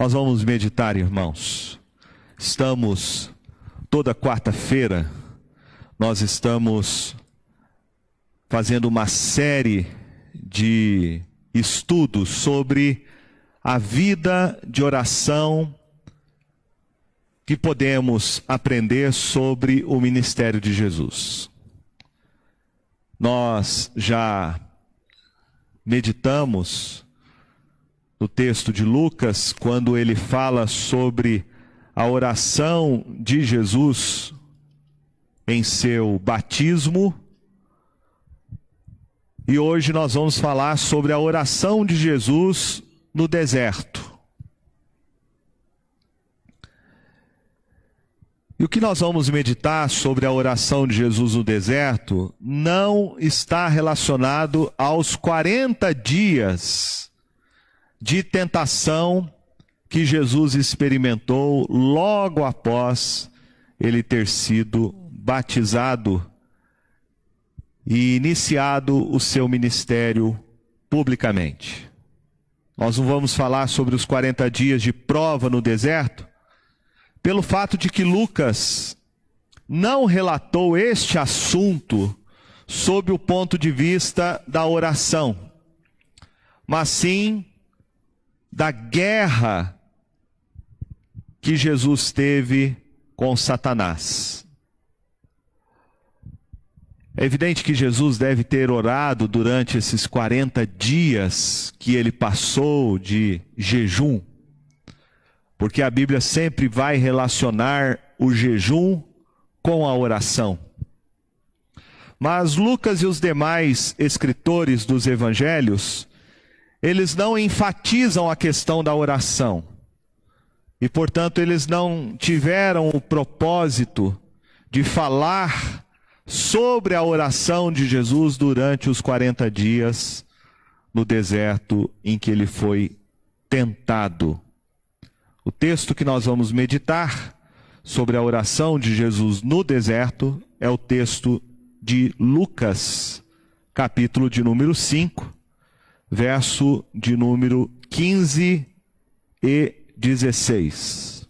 Nós vamos meditar, irmãos. Estamos toda quarta-feira, nós estamos fazendo uma série de estudos sobre a vida de oração que podemos aprender sobre o ministério de Jesus. Nós já meditamos no texto de Lucas, quando ele fala sobre a oração de Jesus em seu batismo. E hoje nós vamos falar sobre a oração de Jesus no deserto. E o que nós vamos meditar sobre a oração de Jesus no deserto não está relacionado aos 40 dias de tentação que Jesus experimentou logo após ele ter sido batizado e iniciado o seu ministério publicamente. Nós não vamos falar sobre os 40 dias de prova no deserto, pelo fato de que Lucas não relatou este assunto sob o ponto de vista da oração, mas sim da guerra que Jesus teve com Satanás. É evidente que Jesus deve ter orado durante esses 40 dias que ele passou de jejum, porque a Bíblia sempre vai relacionar o jejum com a oração. Mas Lucas e os demais escritores dos evangelhos eles não enfatizam a questão da oração. E, portanto, eles não tiveram o propósito de falar sobre a oração de Jesus durante os 40 dias no deserto em que ele foi tentado. O texto que nós vamos meditar sobre a oração de Jesus no deserto é o texto de Lucas, capítulo de número 5 verso de número 15 e 16.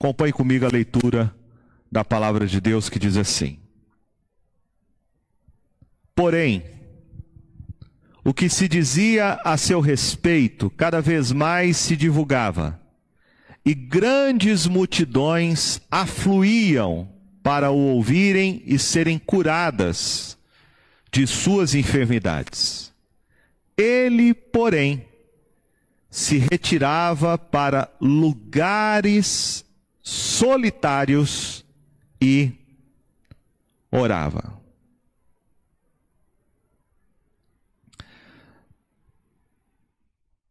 Acompanhe comigo a leitura da palavra de Deus que diz assim: Porém, o que se dizia a seu respeito cada vez mais se divulgava, e grandes multidões afluíam para o ouvirem e serem curadas de suas enfermidades. Ele, porém, se retirava para lugares solitários e orava.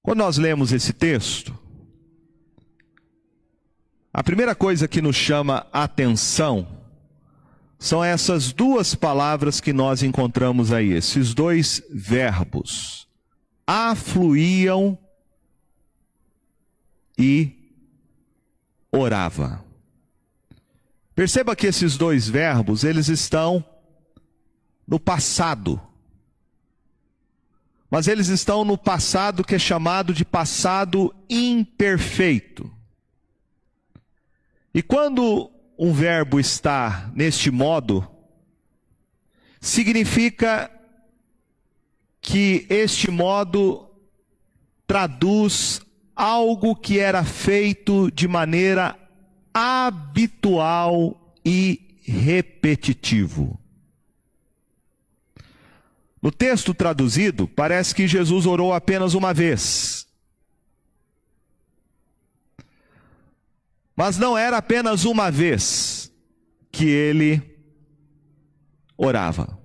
Quando nós lemos esse texto, a primeira coisa que nos chama atenção são essas duas palavras que nós encontramos aí, esses dois verbos. Afluíam e orava. Perceba que esses dois verbos, eles estão no passado. Mas eles estão no passado que é chamado de passado imperfeito. E quando um verbo está neste modo, significa que este modo traduz algo que era feito de maneira habitual e repetitivo. No texto traduzido, parece que Jesus orou apenas uma vez. Mas não era apenas uma vez que ele orava.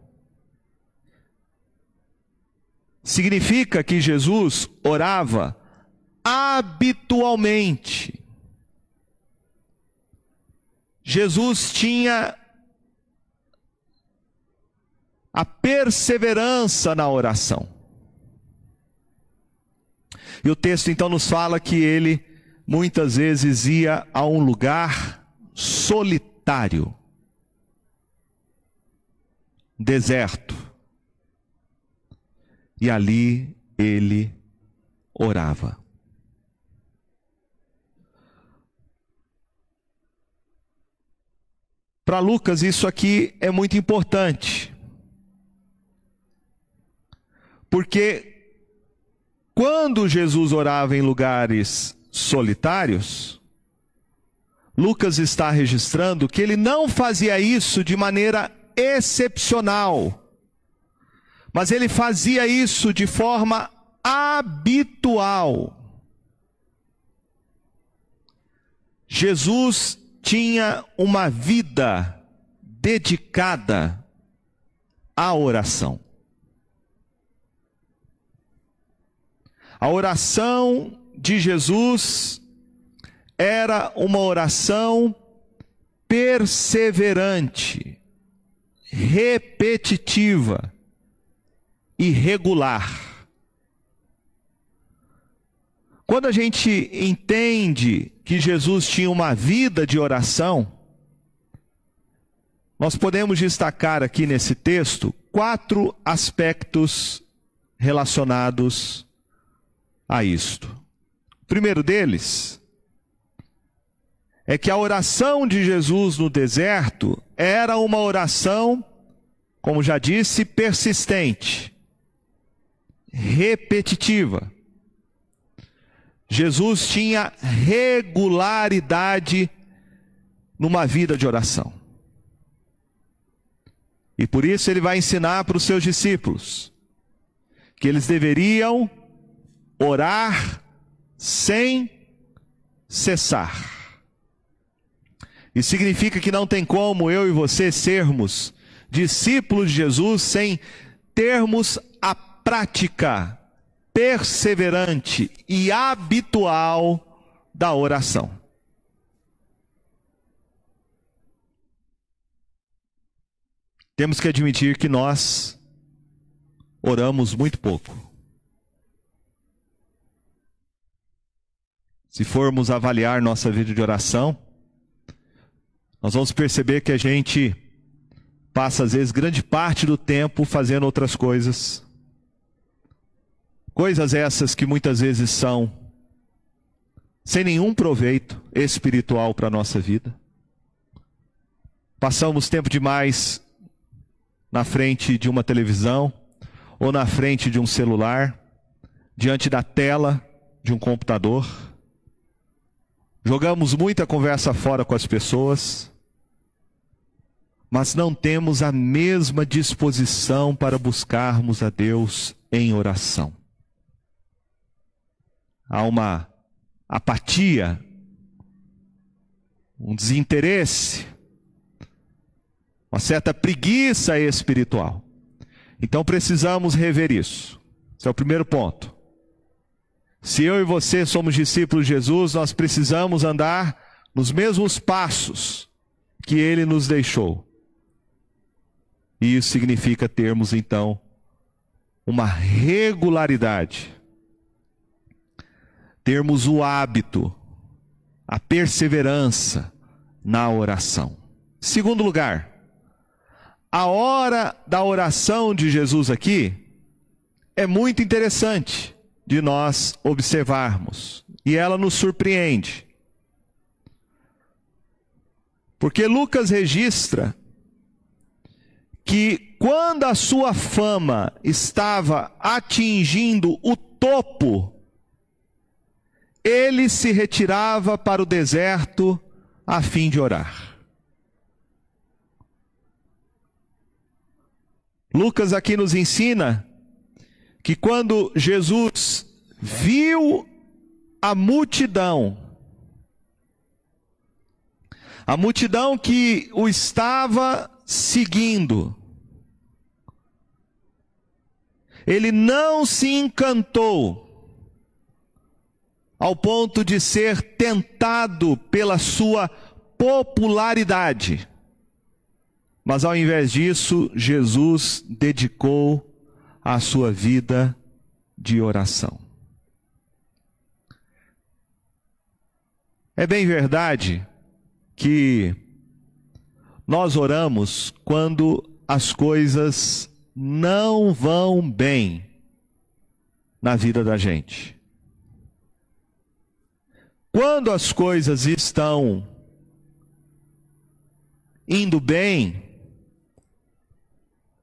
Significa que Jesus orava habitualmente. Jesus tinha a perseverança na oração. E o texto então nos fala que ele muitas vezes ia a um lugar solitário, deserto. e ali ele orava. Para Lucas, isso aqui é muito importante. Porque quando Jesus orava em lugares solitários, Lucas está registrando que ele não fazia isso de maneira excepcional, mas ele fazia isso de forma habitual. Jesus tinha uma vida dedicada à oração. A oração de Jesus era uma oração perseverante, repetitiva e regular. Quando a gente entende que Jesus tinha uma vida de oração, nós podemos destacar aqui nesse texto quatro aspectos relacionados a isto. Primeiro deles é que a oração de Jesus no deserto era uma oração, como já disse, persistente, repetitiva. Jesus tinha regularidade numa vida de oração. E por isso ele vai ensinar para os seus discípulos que eles deveriam orar sem cessar. Isso significa que não tem como eu e você sermos discípulos de Jesus sem termos a prática perseverante e habitual da oração. Temos que admitir que nós oramos muito pouco. Se formos avaliar nossa vida de oração, nós vamos perceber que a gente passa, às vezes, grande parte do tempo fazendo outras coisas Coisas essas que muitas vezes são sem nenhum proveito espiritual para a nossa vida. Passamos tempo demais na frente de uma televisão ou na frente de um celular, diante da tela de um computador. Jogamos muita conversa fora com as pessoas, mas não temos a mesma disposição para buscarmos a Deus em oração há uma apatia, um desinteresse, uma certa preguiça espiritual. Então precisamos rever isso. Esse é o primeiro ponto. Se eu e você somos discípulos de Jesus, nós precisamos andar nos mesmos passos que ele nos deixou. E isso significa termos então uma regularidade termos o hábito, a perseverança na oração. Segundo lugar, a hora da oração de Jesus aqui é muito interessante de nós observarmos e ela nos surpreende. Porque Lucas registra que quando a sua fama estava atingindo o topo, ele se retirava para o deserto a fim de orar. Lucas aqui nos ensina que quando Jesus viu a multidão, a multidão que o estava seguindo, ele não se encantou ao ponto de ser tentado pela sua popularidade. Mas ao invés disso, Jesus dedicou a sua vida de oração. É bem verdade que nós oramos quando as coisas não vão bem na vida da gente. Quando as coisas estão indo bem,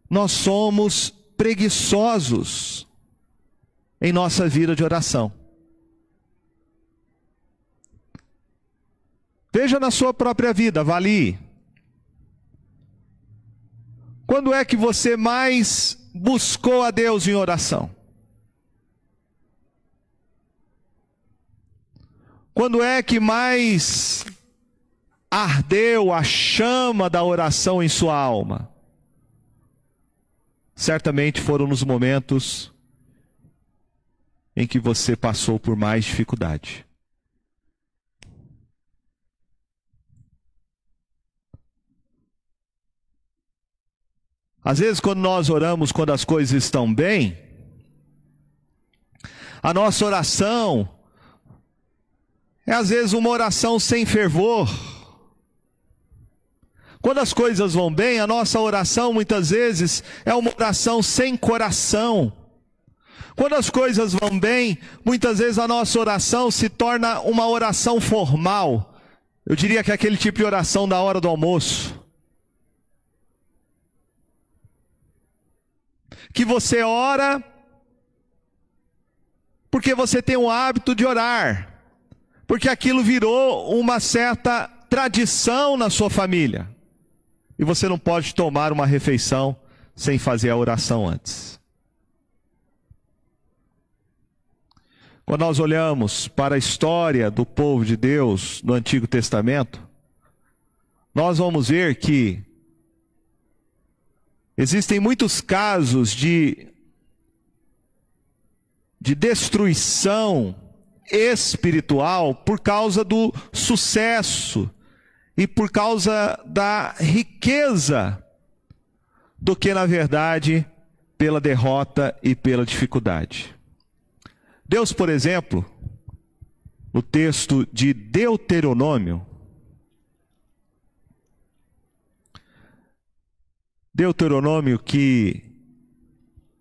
nós somos preguiçosos em nossa vida de oração. Veja na sua própria vida, avalie. Quando é que você mais buscou a Deus em oração? Quando é que mais ardeu a chama da oração em sua alma? Certamente foram nos momentos em que você passou por mais dificuldade. Às vezes, quando nós oramos, quando as coisas estão bem, a nossa oração é às vezes uma oração sem fervor. Quando as coisas vão bem, a nossa oração muitas vezes é uma oração sem coração. Quando as coisas vão bem, muitas vezes a nossa oração se torna uma oração formal. Eu diria que é aquele tipo de oração da hora do almoço. Que você ora porque você tem o hábito de orar porque aquilo virou uma certa tradição na sua família. E você não pode tomar uma refeição sem fazer a oração antes. Quando nós olhamos para a história do povo de Deus no Antigo Testamento, nós vamos ver que existem muitos casos de, de destruição espiritual por causa do sucesso e por causa da riqueza do que, na verdade, pela derrota e pela dificuldade. Deus, por exemplo, no texto de Deuteronômio, Deuteronômio, que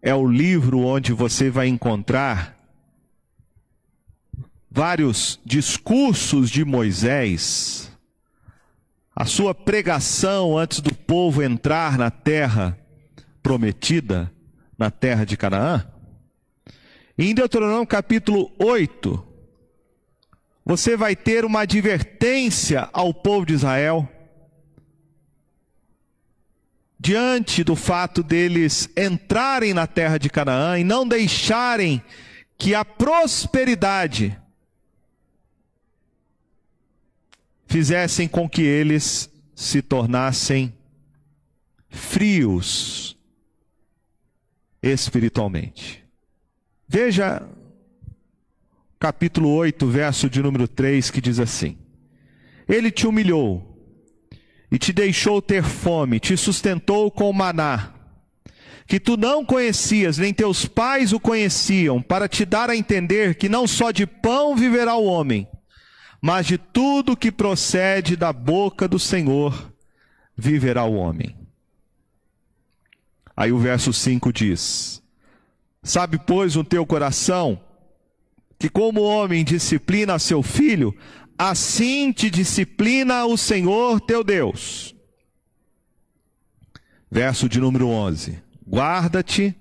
é o livro onde você vai encontrar vários discursos de Moisés, a sua pregação antes do povo entrar na terra prometida, na terra de Canaã. Em Deuteronômio capítulo 8, você vai ter uma advertência ao povo de Israel diante do fato deles entrarem na terra de Canaã e não deixarem que a prosperidade fizessem com que eles se tornassem frios espiritualmente. Veja capítulo 8, verso de número 3, que diz assim: Ele te humilhou e te deixou ter fome, te sustentou com maná, que tu não conhecias, nem teus pais o conheciam, para te dar a entender que não só de pão viverá o homem, mas de tudo que procede da boca do Senhor viverá o homem. Aí o verso 5 diz: Sabe, pois, o teu coração, que como o homem disciplina seu filho, assim te disciplina o Senhor teu Deus. Verso de número 11: Guarda-te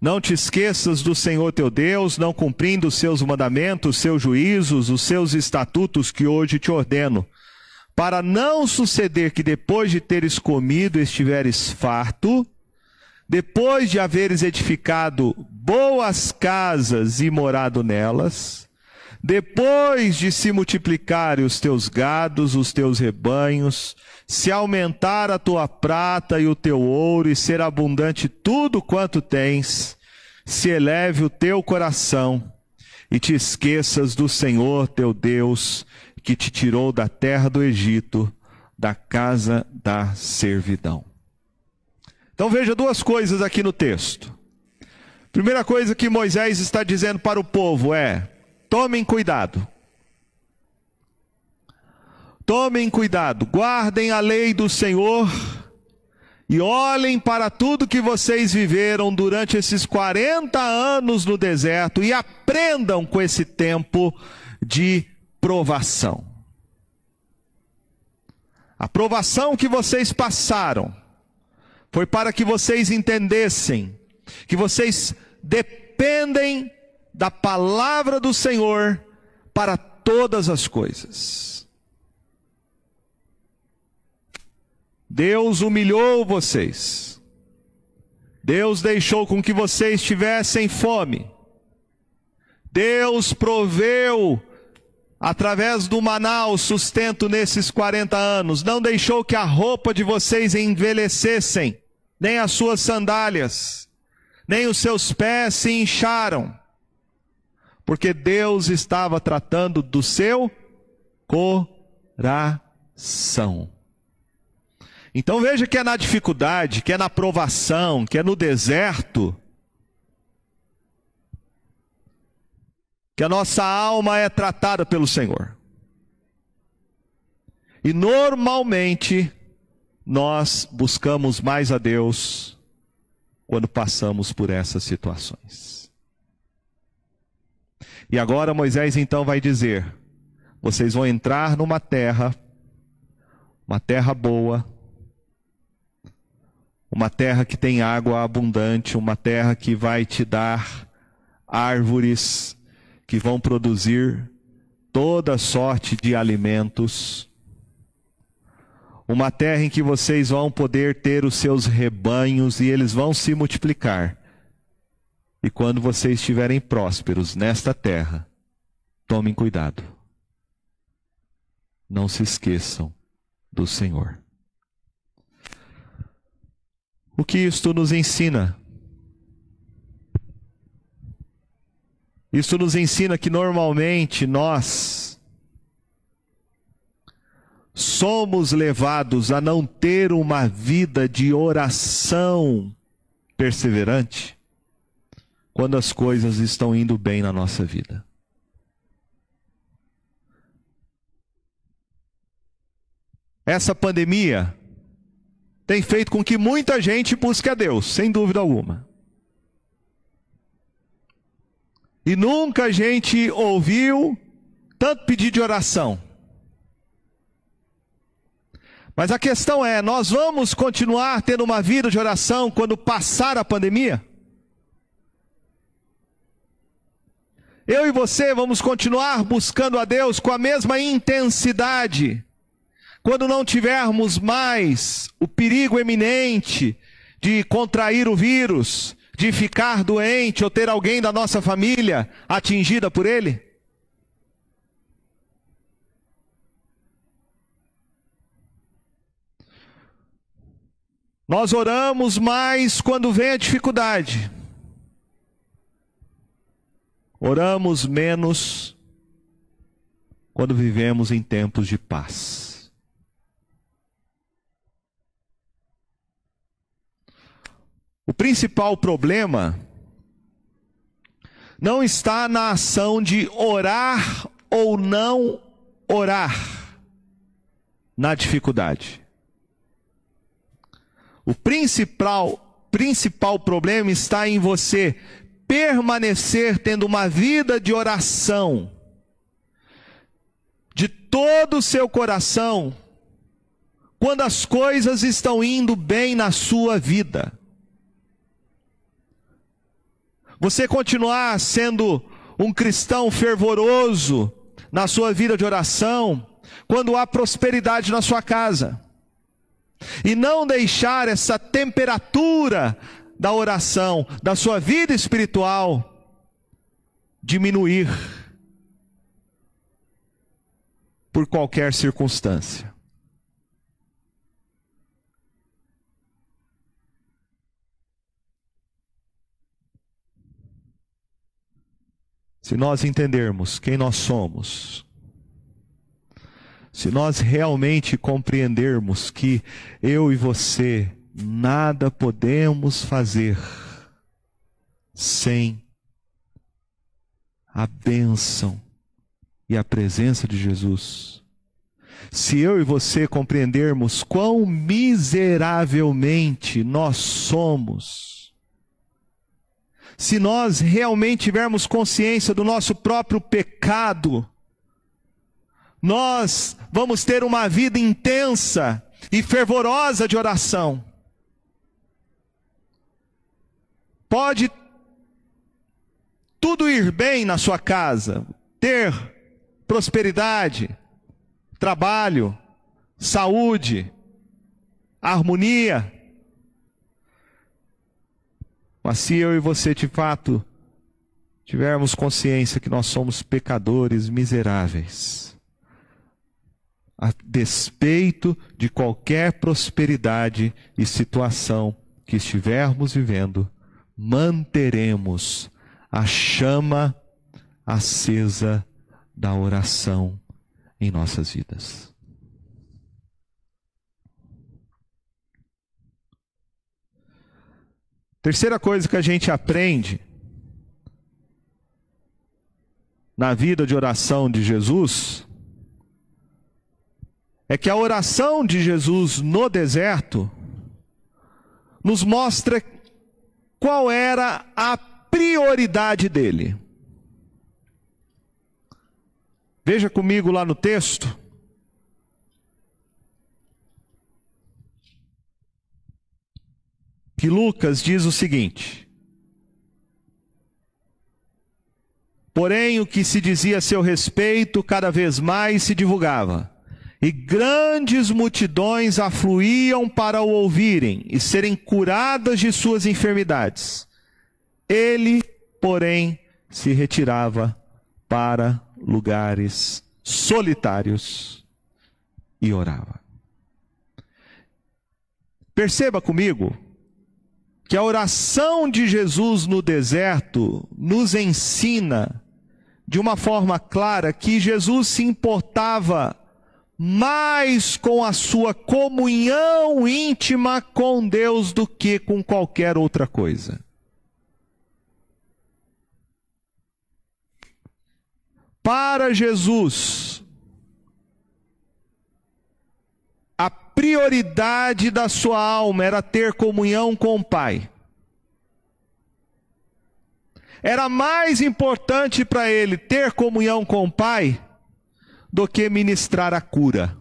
não te esqueças do Senhor teu Deus, não cumprindo os seus mandamentos, os seus juízos, os seus estatutos que hoje te ordeno, para não suceder que depois de teres comido estiveres farto, depois de haveres edificado boas casas e morado nelas, depois de se multiplicarem os teus gados, os teus rebanhos, se aumentar a tua prata e o teu ouro, e ser abundante tudo quanto tens, se eleve o teu coração e te esqueças do Senhor teu Deus, que te tirou da terra do Egito, da casa da servidão. Então veja duas coisas aqui no texto. Primeira coisa que Moisés está dizendo para o povo é: tomem cuidado. Tomem cuidado, guardem a lei do Senhor e olhem para tudo que vocês viveram durante esses 40 anos no deserto e aprendam com esse tempo de provação. A provação que vocês passaram foi para que vocês entendessem que vocês dependem da palavra do Senhor para todas as coisas. Deus humilhou vocês. Deus deixou com que vocês tivessem fome. Deus proveu através do maná o sustento nesses 40 anos. Não deixou que a roupa de vocês envelhecessem, nem as suas sandálias, nem os seus pés se incharam. Porque Deus estava tratando do seu coração. Então veja que é na dificuldade, que é na provação, que é no deserto, que a nossa alma é tratada pelo Senhor. E normalmente nós buscamos mais a Deus quando passamos por essas situações. E agora Moisés então vai dizer: vocês vão entrar numa terra, uma terra boa, uma terra que tem água abundante, uma terra que vai te dar árvores que vão produzir toda sorte de alimentos. Uma terra em que vocês vão poder ter os seus rebanhos e eles vão se multiplicar. E quando vocês estiverem prósperos nesta terra, tomem cuidado. Não se esqueçam do Senhor. O que isto nos ensina? Isto nos ensina que normalmente nós somos levados a não ter uma vida de oração perseverante quando as coisas estão indo bem na nossa vida. Essa pandemia tem feito com que muita gente busque a Deus, sem dúvida alguma. E nunca a gente ouviu tanto pedido de oração. Mas a questão é: nós vamos continuar tendo uma vida de oração quando passar a pandemia? Eu e você vamos continuar buscando a Deus com a mesma intensidade quando não tivermos mais o perigo eminente de contrair o vírus, de ficar doente ou ter alguém da nossa família atingida por ele? Nós oramos mais quando vem a dificuldade. Oramos menos quando vivemos em tempos de paz. O principal problema não está na ação de orar ou não orar na dificuldade. O principal, principal problema está em você permanecer tendo uma vida de oração de todo o seu coração quando as coisas estão indo bem na sua vida você continuar sendo um cristão fervoroso na sua vida de oração, quando há prosperidade na sua casa. E não deixar essa temperatura da oração, da sua vida espiritual, diminuir por qualquer circunstância. Se nós entendermos quem nós somos, se nós realmente compreendermos que eu e você nada podemos fazer sem a bênção e a presença de Jesus, Se eu e você compreendermos quão miseravelmente nós somos, se nós realmente tivermos consciência do nosso próprio pecado, nós vamos ter uma vida intensa e fervorosa de oração. Pode tudo ir bem na sua casa, ter prosperidade, trabalho, saúde, harmonia. Mas se eu e você de fato tivermos consciência que nós somos pecadores miseráveis, a despeito de qualquer prosperidade e situação que estivermos vivendo, manteremos a chama acesa da oração em nossas vidas. Terceira coisa que a gente aprende na vida de oração de Jesus é que a oração de Jesus no deserto nos mostra qual era a prioridade dele. Veja comigo lá no texto. Que Lucas diz o seguinte: Porém, o que se dizia a seu respeito cada vez mais se divulgava, e grandes multidões afluíam para o ouvirem e serem curadas de suas enfermidades. Ele, porém, se retirava para lugares solitários e orava. Perceba comigo que a oração de Jesus no deserto nos ensina de uma forma clara que Jesus se importava mais com a sua comunhão íntima com Deus do que com qualquer outra coisa. Para Jesus, a prioridade da sua alma era ter comunhão com o Pai. Era mais importante para ele ter comunhão com o Pai do que ministrar a cura.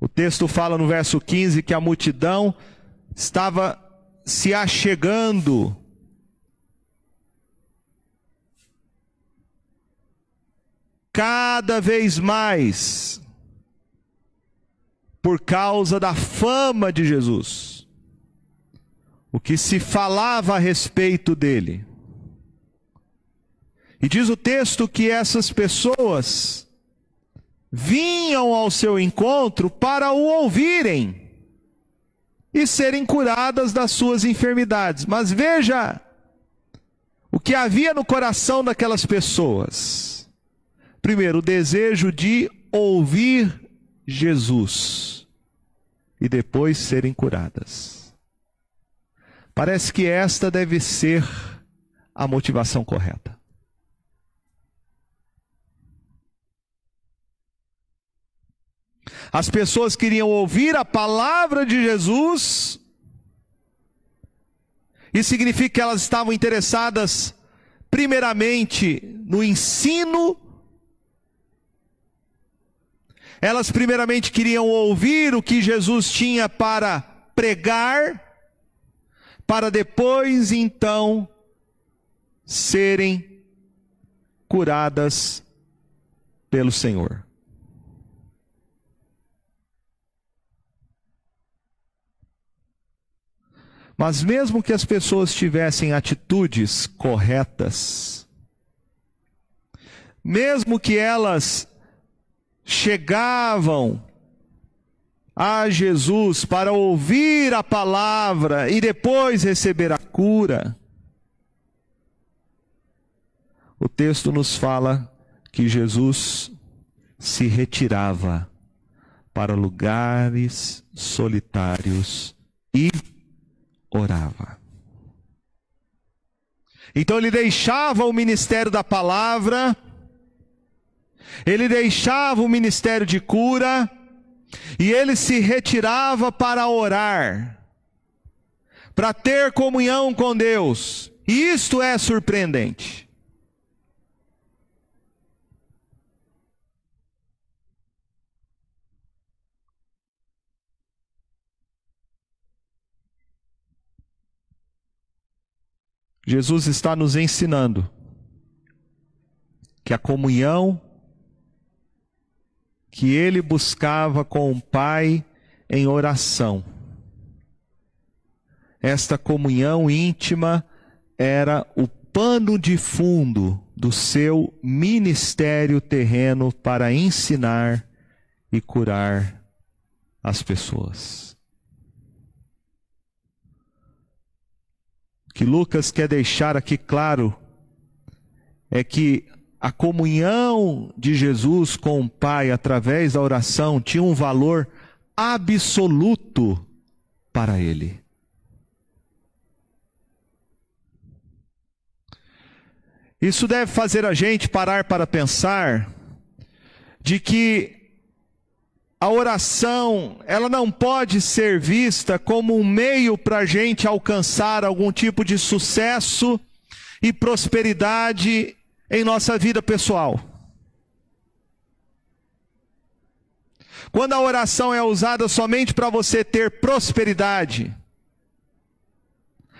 O texto fala no verso 15 que a multidão estava se achegando cada vez mais por causa da fama de Jesus. O que se falava a respeito dele. E diz o texto que essas pessoas vinham ao seu encontro para o ouvirem e serem curadas das suas enfermidades. Mas veja o que havia no coração daquelas pessoas Primeiro, o desejo de ouvir Jesus e depois serem curadas. Parece que esta deve ser a motivação correta. As pessoas queriam ouvir a palavra de Jesus, isso significa que elas estavam interessadas, primeiramente, no ensino elas primeiramente queriam ouvir o que Jesus tinha para pregar, para depois então serem curadas pelo Senhor. Mas mesmo que as pessoas tivessem atitudes corretas, mesmo que elas chegavam a Jesus para ouvir a palavra e depois receber a cura, o texto nos fala que Jesus se retirava para lugares solitários e orava. Então ele deixava o ministério da palavra Ele deixava o ministério de cura e ele se retirava para orar, para ter comunhão com Deus. E isto é surpreendente. Jesus está nos ensinando que a comunhão que ele buscava com o Pai em oração, esta comunhão íntima era o pano de fundo do seu ministério terreno para ensinar e curar as pessoas. Que Lucas quer deixar aqui claro é que a comunhão de Jesus com o Pai através da oração tinha um valor absoluto para ele. Isso deve fazer a gente parar para pensar de que a oração, ela não pode ser vista como um meio para a gente alcançar algum tipo de sucesso e prosperidade em nossa vida pessoal. Quando a oração é usada somente para você ter prosperidade,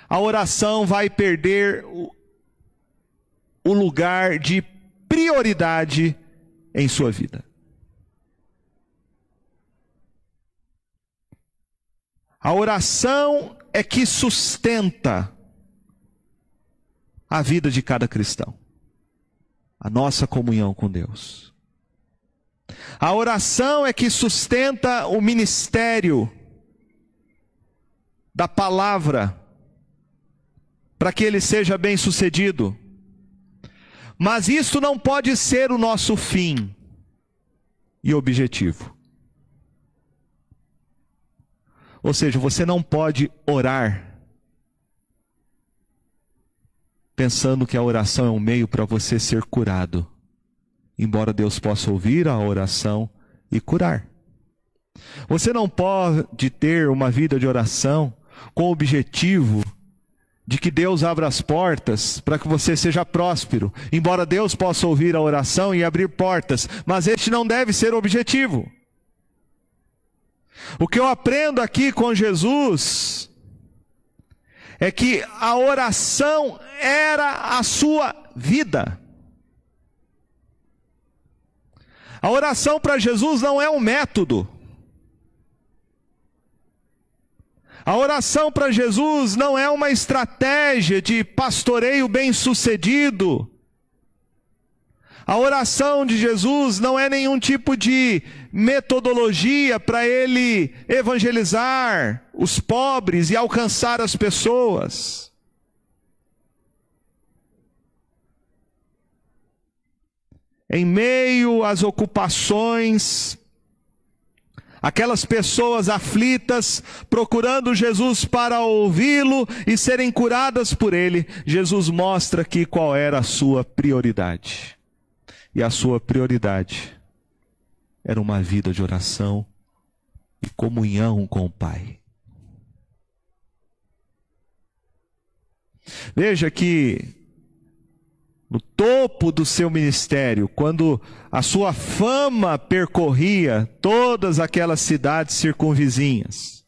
a oração vai perder o lugar de prioridade em sua vida. A oração é que sustenta a vida de cada cristão, a nossa comunhão com Deus. A oração é que sustenta o ministério da palavra, para que ele seja bem sucedido. Mas isso não pode ser o nosso fim e objetivo. Ou seja, você não pode orar pensando que a oração é um meio para você ser curado. Embora Deus possa ouvir a oração e curar. Você não pode ter uma vida de oração com o objetivo de que Deus abra as portas para que você seja próspero. Embora Deus possa ouvir a oração e abrir portas, mas este não deve ser o objetivo. O que eu aprendo aqui com Jesus é que a oração era a sua vida. A oração para Jesus não é um método. A oração para Jesus não é uma estratégia de pastoreio bem-sucedido. A oração de Jesus não é nenhum tipo de metodologia para ele evangelizar os pobres e alcançar as pessoas. Em meio às ocupações, aquelas pessoas aflitas, procurando Jesus para ouvi-lo e serem curadas por ele, Jesus mostra aqui qual era a sua prioridade. E a sua prioridade era uma vida de oração e comunhão com o Pai. Veja que no topo do seu ministério, quando a sua fama percorria todas aquelas cidades circunvizinhas,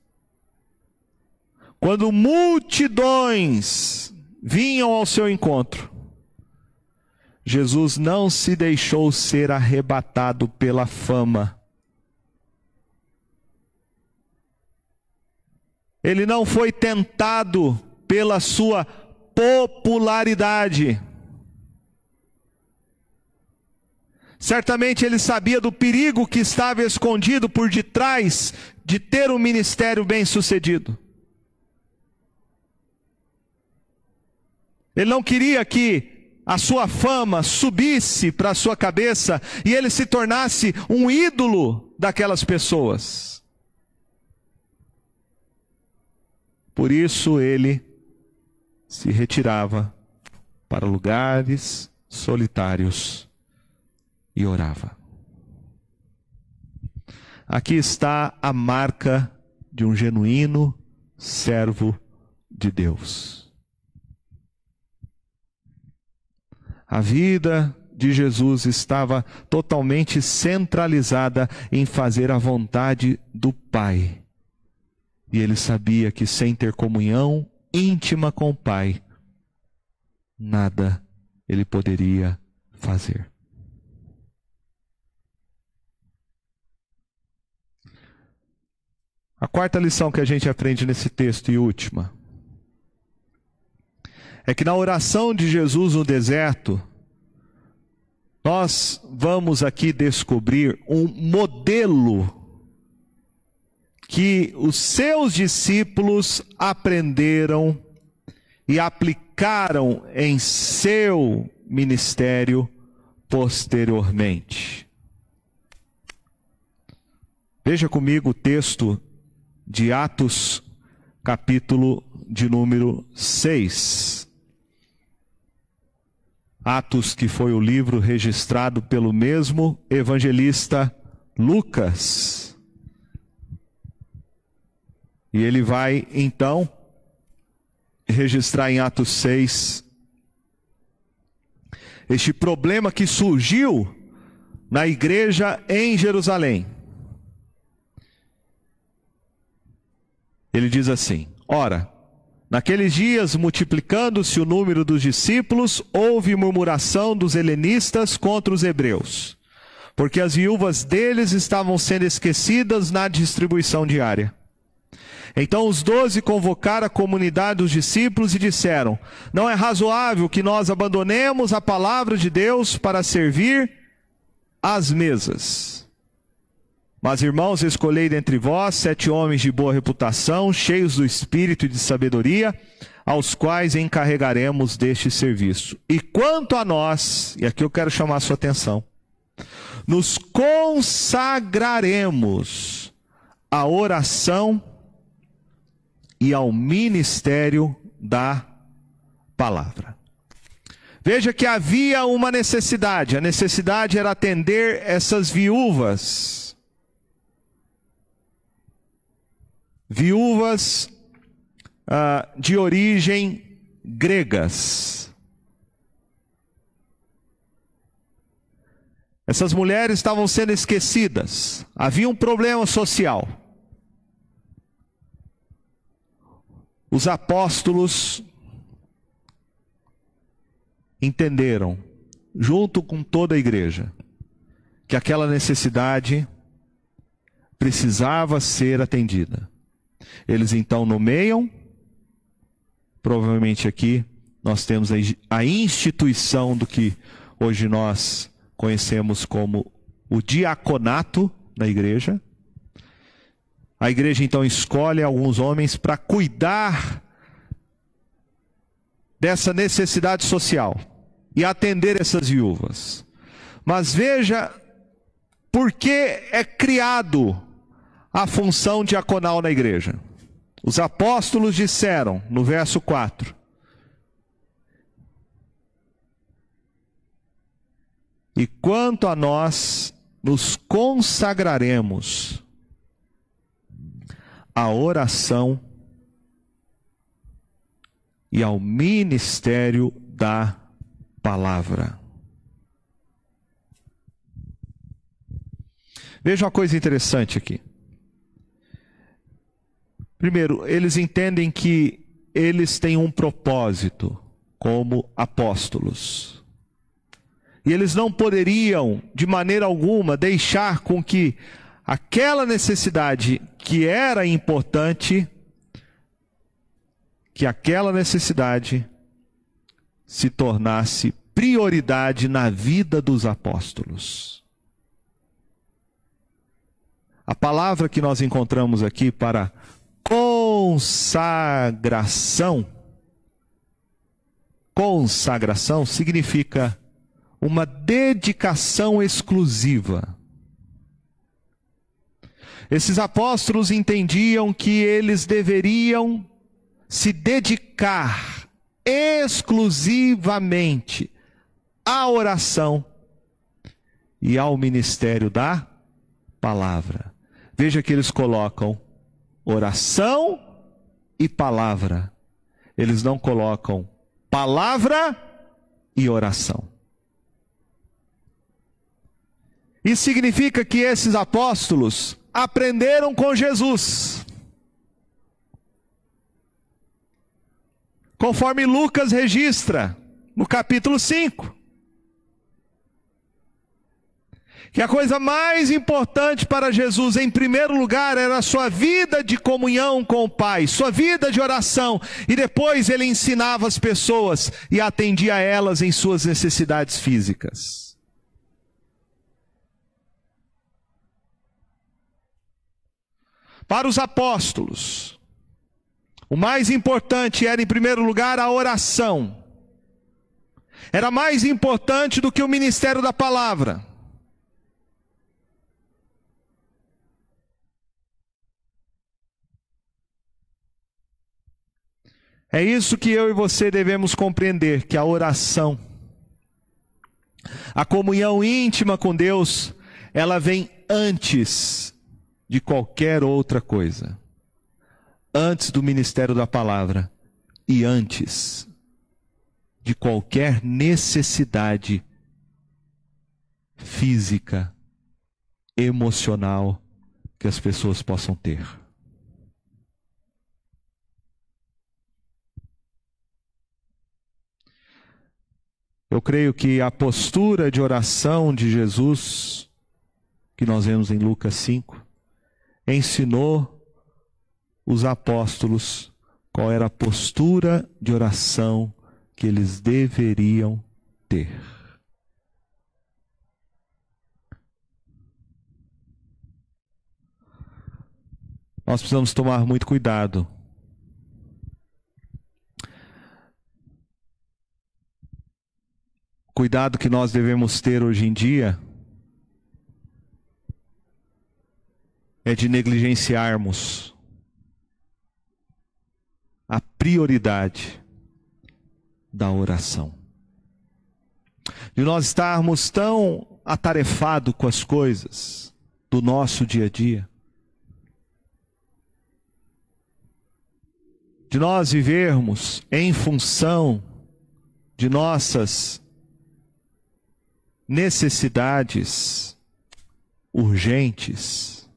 quando multidões vinham ao seu encontro, Jesus não se deixou ser arrebatado pela fama. Ele não foi tentado pela sua popularidade. Certamente ele sabia do perigo que estava escondido por detrás de ter um ministério bem-sucedido. Ele não queria que a sua fama subisse para a sua cabeça e ele se tornasse um ídolo daquelas pessoas. Por isso ele se retirava para lugares solitários e orava. Aqui está a marca de um genuíno servo de Deus. A vida de Jesus estava totalmente centralizada em fazer a vontade do Pai. E ele sabia que sem ter comunhão íntima com o Pai, nada ele poderia fazer. A quarta lição que a gente aprende nesse texto e última é que na oração de Jesus no deserto, nós vamos aqui descobrir um modelo que os seus discípulos aprenderam e aplicaram em seu ministério posteriormente. Veja comigo o texto de Atos, capítulo de número 6. Atos, que foi o livro registrado pelo mesmo evangelista Lucas. E ele vai então registrar em Atos 6 este problema que surgiu na igreja em Jerusalém. Ele diz assim: Ora, naqueles dias, multiplicando-se o número dos discípulos, houve murmuração dos helenistas contra os hebreus, porque as viúvas deles estavam sendo esquecidas na distribuição diária. Então os doze convocaram a comunidade dos discípulos e disseram: Não é razoável que nós abandonemos a palavra de Deus para servir às mesas. Mas, irmãos, escolhei dentre vós sete homens de boa reputação, cheios do espírito e de sabedoria, aos quais encarregaremos deste serviço. E quanto a nós, e aqui eu quero chamar a sua atenção, nos consagraremos à oração e ao ministério da palavra. Veja que havia uma necessidade, a necessidade era atender essas viúvas viúvas ah, de origem gregas. Essas mulheres estavam sendo esquecidas, havia um problema social. Os apóstolos entenderam, junto com toda a igreja, que aquela necessidade precisava ser atendida. Eles então nomeiam, provavelmente aqui nós temos a instituição do que hoje nós conhecemos como o diaconato da igreja. A igreja então escolhe alguns homens para cuidar dessa necessidade social e atender essas viúvas. Mas veja por que é criado a função diaconal na igreja. Os apóstolos disseram, no verso 4, E quanto a nós, nos consagraremos à oração e ao ministério da palavra. Veja uma coisa interessante aqui. Primeiro, eles entendem que eles têm um propósito como apóstolos. E eles não poderiam, de maneira alguma, deixar com que aquela necessidade que era importante, que aquela necessidade se tornasse prioridade na vida dos apóstolos. A palavra que nós encontramos aqui para consagração. Consagração significa uma dedicação exclusiva. Esses apóstolos entendiam que eles deveriam se dedicar exclusivamente à oração e ao ministério da palavra. Veja que eles colocam oração e palavra. Eles não colocam palavra e oração. Isso significa que esses apóstolos aprenderam com Jesus. Conforme Lucas registra no capítulo 5. Que a coisa mais importante para Jesus, em primeiro lugar, era a sua vida de comunhão com o Pai, sua vida de oração, e depois ele ensinava as pessoas e atendia a elas em suas necessidades físicas. Para os apóstolos, o mais importante era, em primeiro lugar, a oração. Era mais importante do que o ministério da palavra. É isso que eu e você devemos compreender: que a oração, a comunhão íntima com Deus, ela vem antes de qualquer outra coisa. Antes do ministério da palavra e antes de qualquer necessidade física, emocional que as pessoas possam ter. Eu creio que a postura de oração de Jesus, que nós vemos em Lucas 5, ensinou os apóstolos qual era a postura de oração que eles deveriam ter. Nós precisamos tomar muito cuidado cuidado que nós devemos ter hoje em dia é de negligenciarmos a prioridade da oração. De nós estarmos tão atarefados com as coisas do nosso dia a dia. De nós vivermos em função de nossas necessidades urgentes.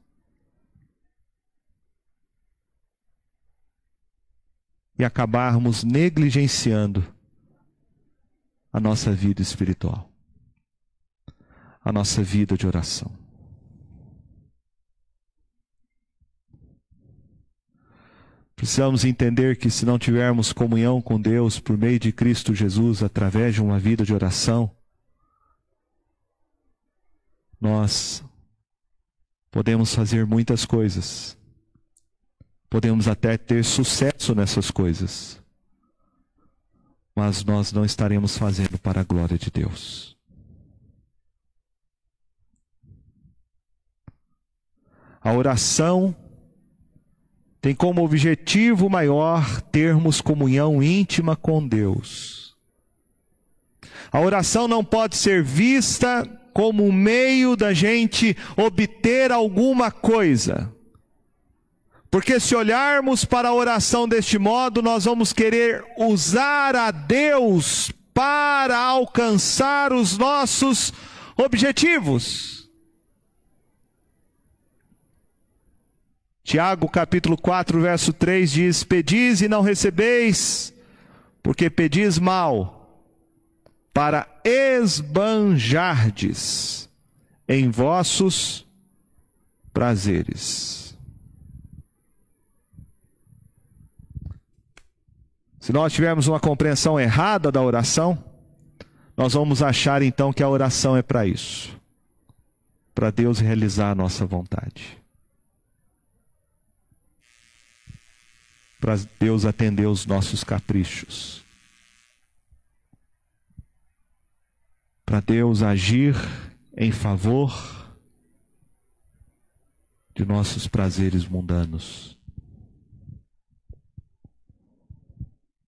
E acabarmos negligenciando a nossa vida espiritual, a nossa vida de oração. Precisamos entender que se não tivermos comunhão com Deus por meio de Cristo Jesus através de uma vida de oração, nós podemos fazer muitas coisas. Podemos até ter sucesso nessas coisas. Mas nós não estaremos fazendo para a glória de Deus. A oração tem como objetivo maior termos comunhão íntima com Deus. A oração não pode ser vista como meio da gente obter alguma coisa. Porque se olharmos para a oração deste modo, nós vamos querer usar a Deus para alcançar os nossos objetivos. Tiago capítulo 4, verso 3 diz: Pedis e não recebeis, porque pedis mal para esbanjardes em vossos prazeres. Se nós tivermos uma compreensão errada da oração, nós vamos achar então que a oração é para isso para Deus realizar a nossa vontade. Para Deus atender os nossos caprichos. Para Deus agir em favor de nossos prazeres mundanos.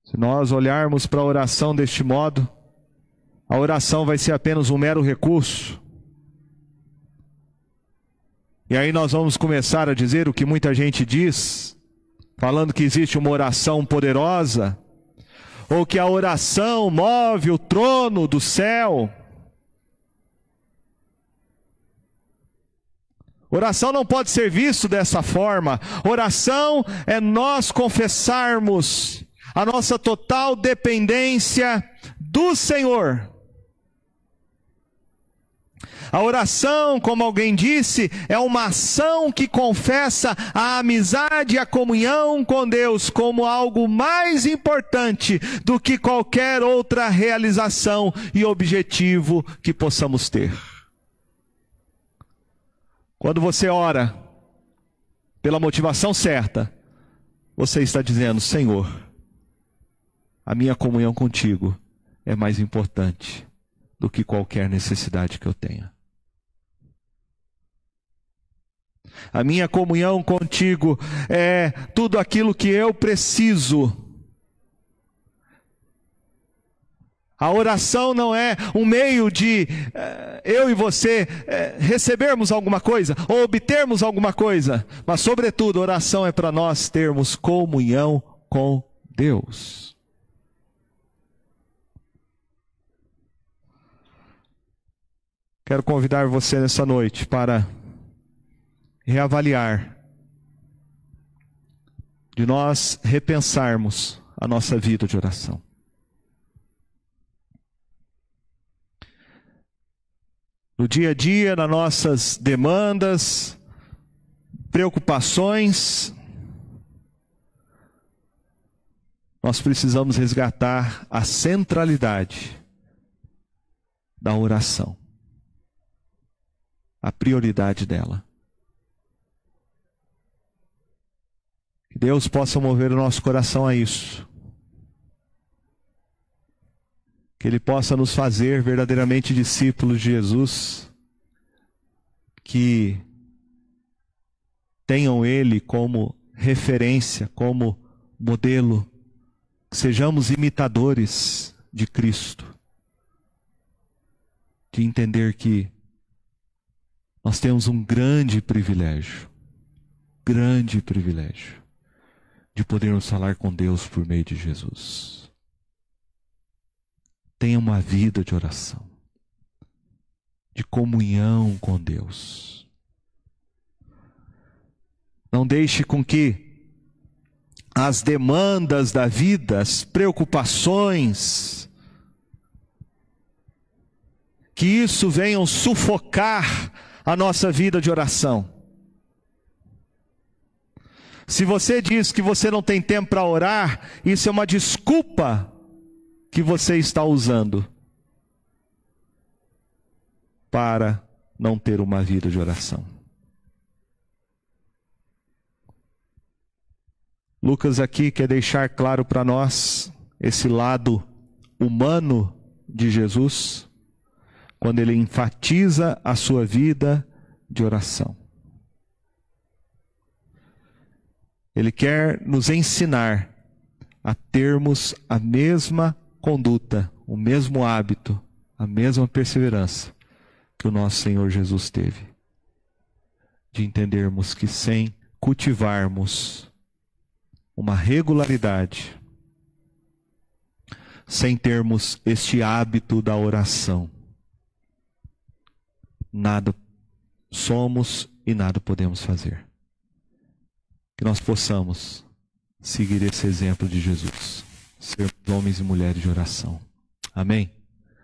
Se nós olharmos para a oração deste modo, a oração vai ser apenas um mero recurso E aí nós vamos começar a dizer o que muita gente diz, falando que existe uma oração poderosa, ou que a oração move o trono do céu. Oração não pode ser visto dessa forma. Oração é nós confessarmos a nossa total dependência do Senhor. A oração, como alguém disse, é uma ação que confessa a amizade e a comunhão com Deus como algo mais importante do que qualquer outra realização e objetivo que possamos ter. Quando você ora pela motivação certa, você está dizendo: Senhor, a minha comunhão contigo é mais importante do que qualquer necessidade que eu tenha. A minha comunhão contigo é tudo aquilo que eu preciso A oração não é um meio de eh, eu e você eh, recebermos alguma coisa ou obtermos alguma coisa, mas, sobretudo, oração é para nós termos comunhão com Deus. Quero convidar você nessa noite para reavaliar, de nós repensarmos a nossa vida de oração. No dia a dia, nas nossas demandas, preocupações, nós precisamos resgatar a centralidade da oração, a prioridade dela. Que Deus possa mover o nosso coração a isso. Que Ele possa nos fazer verdadeiramente discípulos de Jesus, que tenham Ele como referência, como modelo, que sejamos imitadores de Cristo, de entender que nós temos um grande privilégio, grande privilégio, de podermos falar com Deus por meio de Jesus tenha uma vida de oração, de comunhão com Deus. Não deixe com que as demandas da vida, as preocupações, que isso venham sufocar a nossa vida de oração. Se você diz que você não tem tempo para orar, isso é uma desculpa que você está usando para não ter uma vida de oração. Lucas aqui quer deixar claro para nós esse lado humano de Jesus, quando ele enfatiza a sua vida de oração. Ele quer nos ensinar a termos a mesma conduta, o mesmo hábito, a mesma perseverança que o nosso Senhor Jesus teve. De entendermos que sem cultivarmos uma regularidade, sem termos este hábito da oração, nada somos e nada podemos fazer. Que nós possamos seguir esse exemplo de Jesus sermos homens e mulheres de oração. Amém?